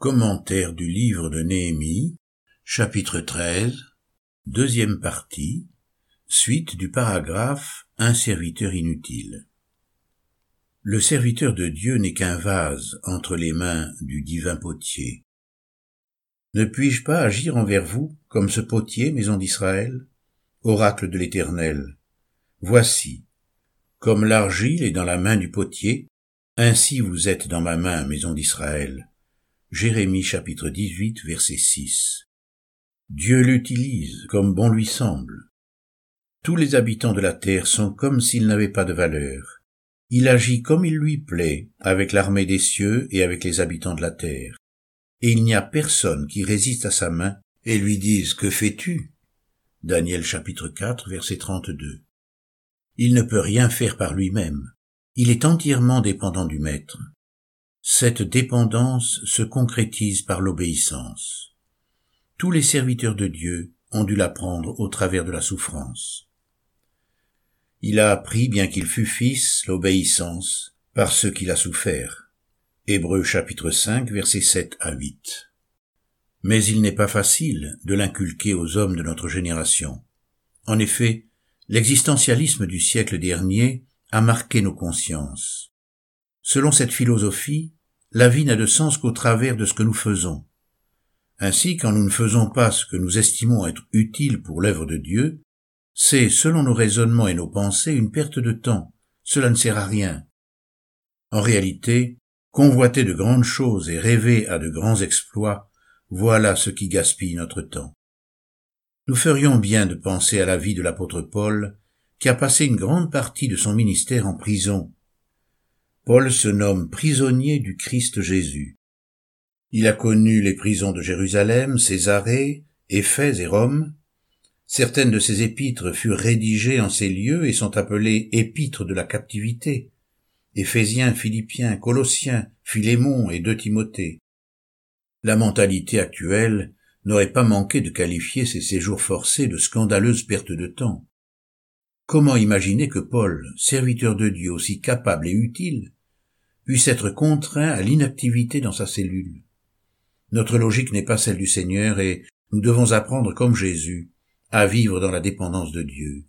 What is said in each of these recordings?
Commentaire du livre de Néhémie, chapitre 13, deuxième partie, suite du paragraphe Un serviteur inutile. Le serviteur de Dieu n'est qu'un vase entre les mains du divin potier. Ne puis-je pas agir envers vous comme ce potier, maison d'Israël? Oracle de l'Éternel. Voici, comme l'argile est dans la main du potier, ainsi vous êtes dans ma main, maison d'Israël. Jérémie chapitre 18 verset 6. Dieu l'utilise comme bon lui semble. Tous les habitants de la terre sont comme s'ils n'avaient pas de valeur. Il agit comme il lui plaît avec l'armée des cieux et avec les habitants de la terre. Et il n'y a personne qui résiste à sa main et lui dise Que fais-tu? Daniel chapitre 4 verset 32. Il ne peut rien faire par lui-même. Il est entièrement dépendant du Maître. Cette dépendance se concrétise par l'obéissance. Tous les serviteurs de Dieu ont dû l'apprendre au travers de la souffrance. Il a appris, bien qu'il fût fils, l'obéissance par ce qu'il a souffert. Hébreux chapitre 5 versets 7 à 8. Mais il n'est pas facile de l'inculquer aux hommes de notre génération. En effet, l'existentialisme du siècle dernier a marqué nos consciences. Selon cette philosophie, la vie n'a de sens qu'au travers de ce que nous faisons. Ainsi, quand nous ne faisons pas ce que nous estimons être utile pour l'œuvre de Dieu, c'est, selon nos raisonnements et nos pensées, une perte de temps. Cela ne sert à rien. En réalité, convoiter de grandes choses et rêver à de grands exploits, voilà ce qui gaspille notre temps. Nous ferions bien de penser à la vie de l'apôtre Paul, qui a passé une grande partie de son ministère en prison, Paul se nomme prisonnier du Christ Jésus. Il a connu les prisons de Jérusalem, Césarée, Éphèse et Rome. Certaines de ses épîtres furent rédigées en ces lieux et sont appelées épîtres de la captivité. Éphésiens, Philippiens, Colossiens, Philémon et deux Timothée. La mentalité actuelle n'aurait pas manqué de qualifier ces séjours forcés de scandaleuses pertes de temps. Comment imaginer que Paul, serviteur de Dieu aussi capable et utile, puisse être contraint à l'inactivité dans sa cellule Notre logique n'est pas celle du Seigneur et nous devons apprendre comme Jésus à vivre dans la dépendance de Dieu.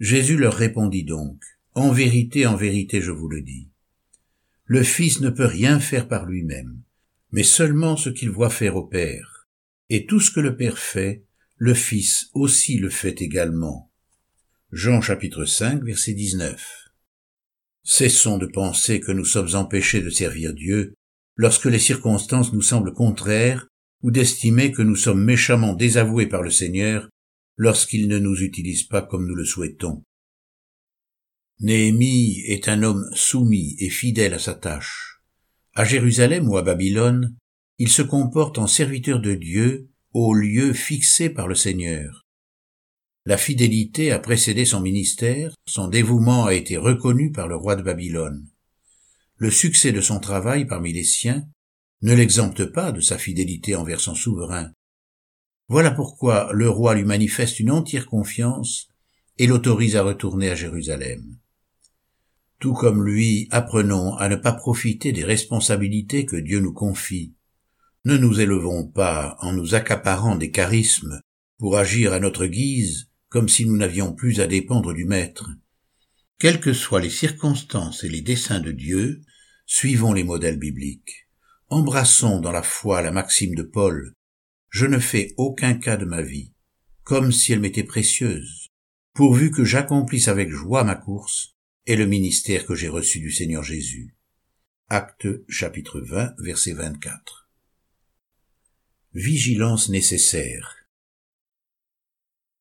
Jésus leur répondit donc, En vérité, en vérité, je vous le dis. Le Fils ne peut rien faire par lui-même, mais seulement ce qu'il voit faire au Père. Et tout ce que le Père fait, le Fils aussi le fait également. Jean chapitre 5 verset 19. Cessons de penser que nous sommes empêchés de servir Dieu lorsque les circonstances nous semblent contraires ou d'estimer que nous sommes méchamment désavoués par le Seigneur lorsqu'il ne nous utilise pas comme nous le souhaitons. Néhémie est un homme soumis et fidèle à sa tâche. À Jérusalem ou à Babylone, il se comporte en serviteur de Dieu au lieu fixé par le Seigneur. La fidélité a précédé son ministère, son dévouement a été reconnu par le roi de Babylone. Le succès de son travail parmi les siens ne l'exempte pas de sa fidélité envers son souverain. Voilà pourquoi le roi lui manifeste une entière confiance et l'autorise à retourner à Jérusalem. Tout comme lui, apprenons à ne pas profiter des responsabilités que Dieu nous confie. Ne nous élevons pas en nous accaparant des charismes pour agir à notre guise comme si nous n'avions plus à dépendre du Maître. Quelles que soient les circonstances et les desseins de Dieu, suivons les modèles bibliques. Embrassons dans la foi la maxime de Paul. Je ne fais aucun cas de ma vie, comme si elle m'était précieuse, pourvu que j'accomplisse avec joie ma course et le ministère que j'ai reçu du Seigneur Jésus. Acte chapitre 20 verset 24. Vigilance nécessaire.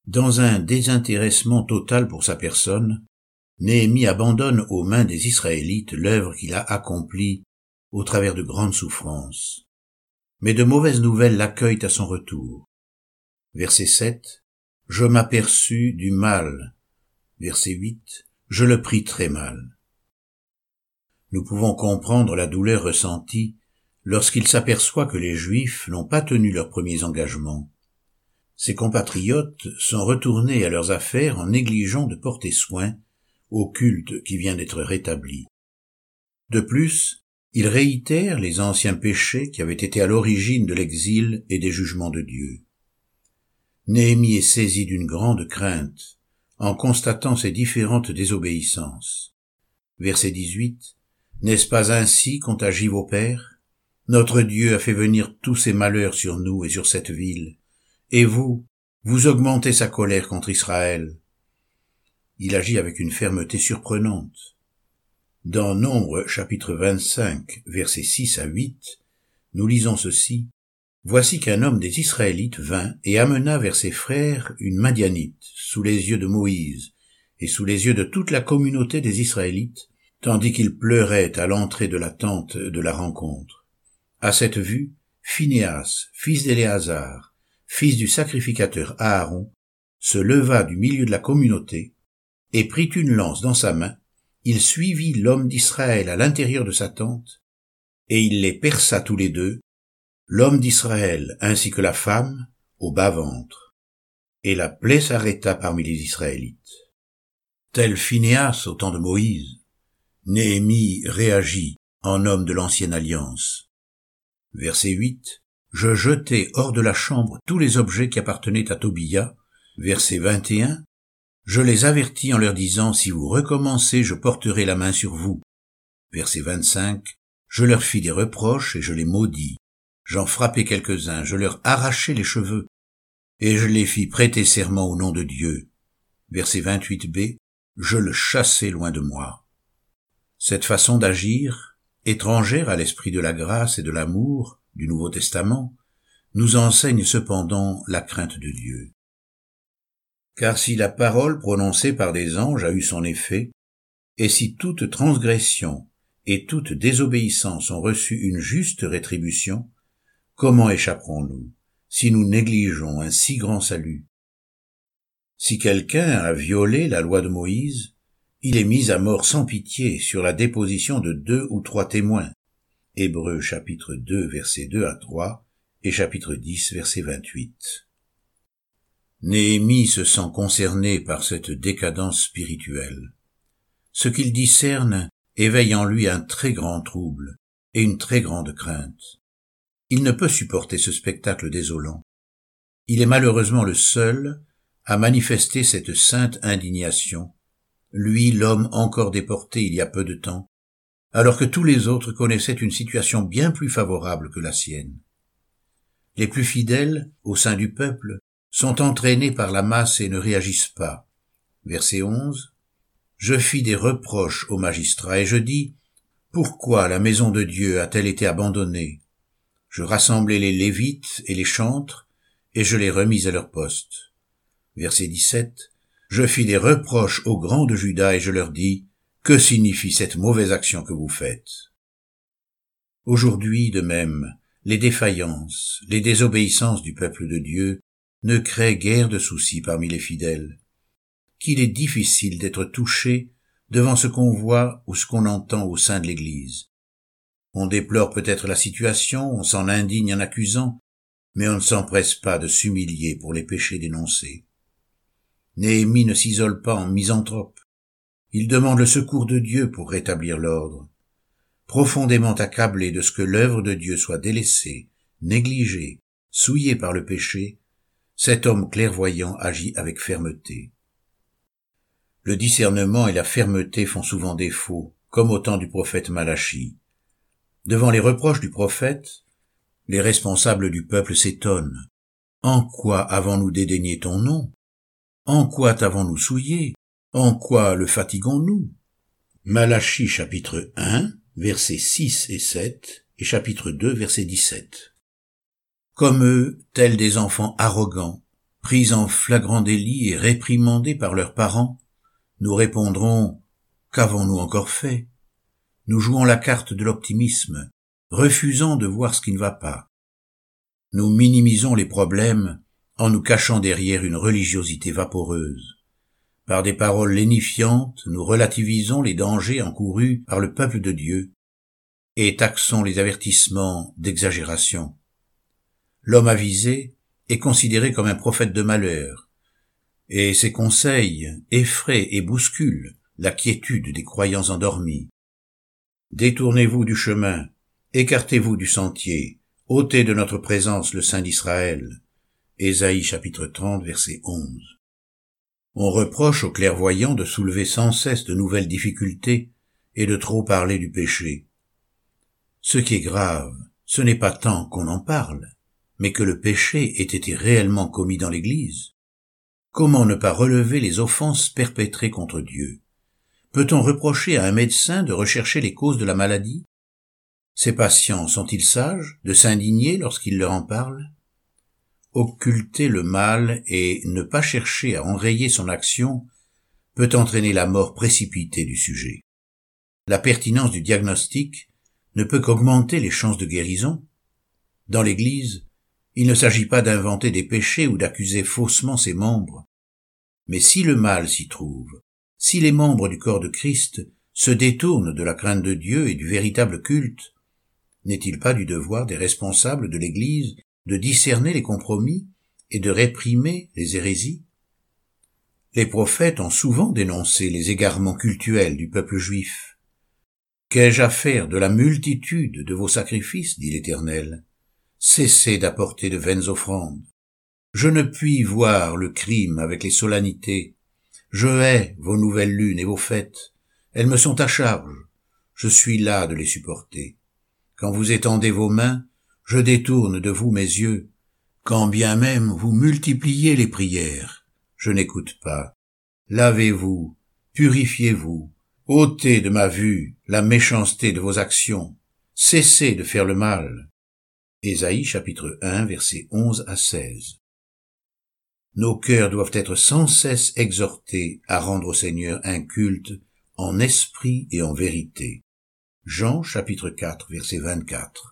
Dans un désintéressement total pour sa personne, Néhémie abandonne aux mains des Israélites l'œuvre qu'il a accomplie au travers de grandes souffrances. Mais de mauvaises nouvelles l'accueillent à son retour. Verset 7. Je m'aperçus du mal. Verset 8. Je le pris très mal. Nous pouvons comprendre la douleur ressentie lorsqu'il s'aperçoit que les Juifs n'ont pas tenu leurs premiers engagements ses compatriotes sont retournés à leurs affaires en négligeant de porter soin au culte qui vient d'être rétabli. De plus, Il réitère les anciens péchés qui avaient été à l'origine de l'exil et des jugements de Dieu. Néhémie est saisi d'une grande crainte en constatant ces différentes désobéissances. Verset 18. N'est-ce pas ainsi qu'ont agi vos pères? Notre Dieu a fait venir tous ces malheurs sur nous et sur cette ville. Et vous, vous augmentez sa colère contre Israël. Il agit avec une fermeté surprenante. Dans Nombre chapitre 25 versets 6 à 8, nous lisons ceci. Voici qu'un homme des Israélites vint et amena vers ses frères une Madianite, sous les yeux de Moïse, et sous les yeux de toute la communauté des Israélites, tandis qu'il pleurait à l'entrée de la tente de la rencontre. À cette vue, Phinéas, fils d'Éléazar, fils du sacrificateur Aaron, se leva du milieu de la communauté, et prit une lance dans sa main, il suivit l'homme d'Israël à l'intérieur de sa tente, et il les perça tous les deux, l'homme d'Israël ainsi que la femme, au bas-ventre. Et la plaie s'arrêta parmi les Israélites. Tel Phinéas au temps de Moïse, Néhémie réagit en homme de l'ancienne alliance. Verset 8. Je jetai hors de la chambre tous les objets qui appartenaient à Tobia. Verset 21. Je les avertis en leur disant, si vous recommencez, je porterai la main sur vous. Verset 25. Je leur fis des reproches et je les maudis. J'en frappai quelques-uns, je leur arrachai les cheveux, et je les fis prêter serment au nom de Dieu. Verset 28b, je le chassai loin de moi. Cette façon d'agir, étrangère à l'esprit de la grâce et de l'amour du Nouveau Testament, nous enseigne cependant la crainte de Dieu. Car si la parole prononcée par des anges a eu son effet, et si toute transgression et toute désobéissance ont reçu une juste rétribution, Comment échapperons-nous si nous négligeons un si grand salut? Si quelqu'un a violé la loi de Moïse, il est mis à mort sans pitié sur la déposition de deux ou trois témoins. Hébreux chapitre 2 verset 2 à 3 et chapitre 10 verset 28. Néhémie se sent concerné par cette décadence spirituelle. Ce qu'il discerne éveille en lui un très grand trouble et une très grande crainte. Il ne peut supporter ce spectacle désolant. Il est malheureusement le seul à manifester cette sainte indignation, lui l'homme encore déporté il y a peu de temps, alors que tous les autres connaissaient une situation bien plus favorable que la sienne. Les plus fidèles, au sein du peuple, sont entraînés par la masse et ne réagissent pas. Verset 11. Je fis des reproches aux magistrats et je dis, pourquoi la maison de Dieu a-t-elle été abandonnée? Je rassemblai les Lévites et les chantres, et je les remis à leur poste. Verset 17. Je fis des reproches aux grands de Juda et je leur dis, que signifie cette mauvaise action que vous faites? Aujourd'hui, de même, les défaillances, les désobéissances du peuple de Dieu ne créent guère de soucis parmi les fidèles. Qu'il est difficile d'être touché devant ce qu'on voit ou ce qu'on entend au sein de l'Église. On déplore peut-être la situation, on s'en indigne en accusant, mais on ne s'empresse pas de s'humilier pour les péchés dénoncés. Néhémie ne s'isole pas en misanthrope. Il demande le secours de Dieu pour rétablir l'ordre. Profondément accablé de ce que l'œuvre de Dieu soit délaissée, négligée, souillée par le péché, cet homme clairvoyant agit avec fermeté. Le discernement et la fermeté font souvent défaut, comme au temps du prophète Malachie. Devant les reproches du prophète, les responsables du peuple s'étonnent. En quoi avons-nous dédaigné ton nom? En quoi t'avons-nous souillé? En quoi le fatiguons-nous Malachie chapitre 1, versets 6 et 7, et chapitre 2, verset 17. Comme eux, tels des enfants arrogants, pris en flagrant délit et réprimandés par leurs parents, nous répondrons, qu'avons-nous encore fait? nous jouons la carte de l'optimisme, refusant de voir ce qui ne va pas. Nous minimisons les problèmes en nous cachant derrière une religiosité vaporeuse. Par des paroles lénifiantes, nous relativisons les dangers encourus par le peuple de Dieu et taxons les avertissements d'exagération. L'homme avisé est considéré comme un prophète de malheur, et ses conseils effraient et bousculent la quiétude des croyants endormis. Détournez-vous du chemin, écartez-vous du sentier, ôtez de notre présence le Saint d'Israël. Ésaïe chapitre 30 verset 11. On reproche aux clairvoyants de soulever sans cesse de nouvelles difficultés et de trop parler du péché. Ce qui est grave, ce n'est pas tant qu'on en parle, mais que le péché ait été réellement commis dans l'Église. Comment ne pas relever les offenses perpétrées contre Dieu? Peut-on reprocher à un médecin de rechercher les causes de la maladie? Ses patients sont-ils sages de s'indigner lorsqu'il leur en parle Occulter le mal et ne pas chercher à enrayer son action peut entraîner la mort précipitée du sujet. La pertinence du diagnostic ne peut qu'augmenter les chances de guérison. Dans l'Église, il ne s'agit pas d'inventer des péchés ou d'accuser faussement ses membres. Mais si le mal s'y trouve, si les membres du corps de Christ se détournent de la crainte de Dieu et du véritable culte, n'est-il pas du devoir des responsables de l'Église de discerner les compromis et de réprimer les hérésies Les prophètes ont souvent dénoncé les égarements cultuels du peuple juif. Qu'ai-je à faire de la multitude de vos sacrifices, dit l'Éternel? Cessez d'apporter de vaines offrandes. Je ne puis voir le crime avec les solennités. Je hais vos nouvelles lunes et vos fêtes. Elles me sont à charge. Je suis là de les supporter. Quand vous étendez vos mains, je détourne de vous mes yeux. Quand bien même vous multipliez les prières, je n'écoute pas. Lavez-vous, purifiez-vous, ôtez de ma vue la méchanceté de vos actions, cessez de faire le mal. Ésaïe chapitre 1 versets 11 à 16. Nos cœurs doivent être sans cesse exhortés à rendre au Seigneur un culte en esprit et en vérité. Jean chapitre 4 verset 24.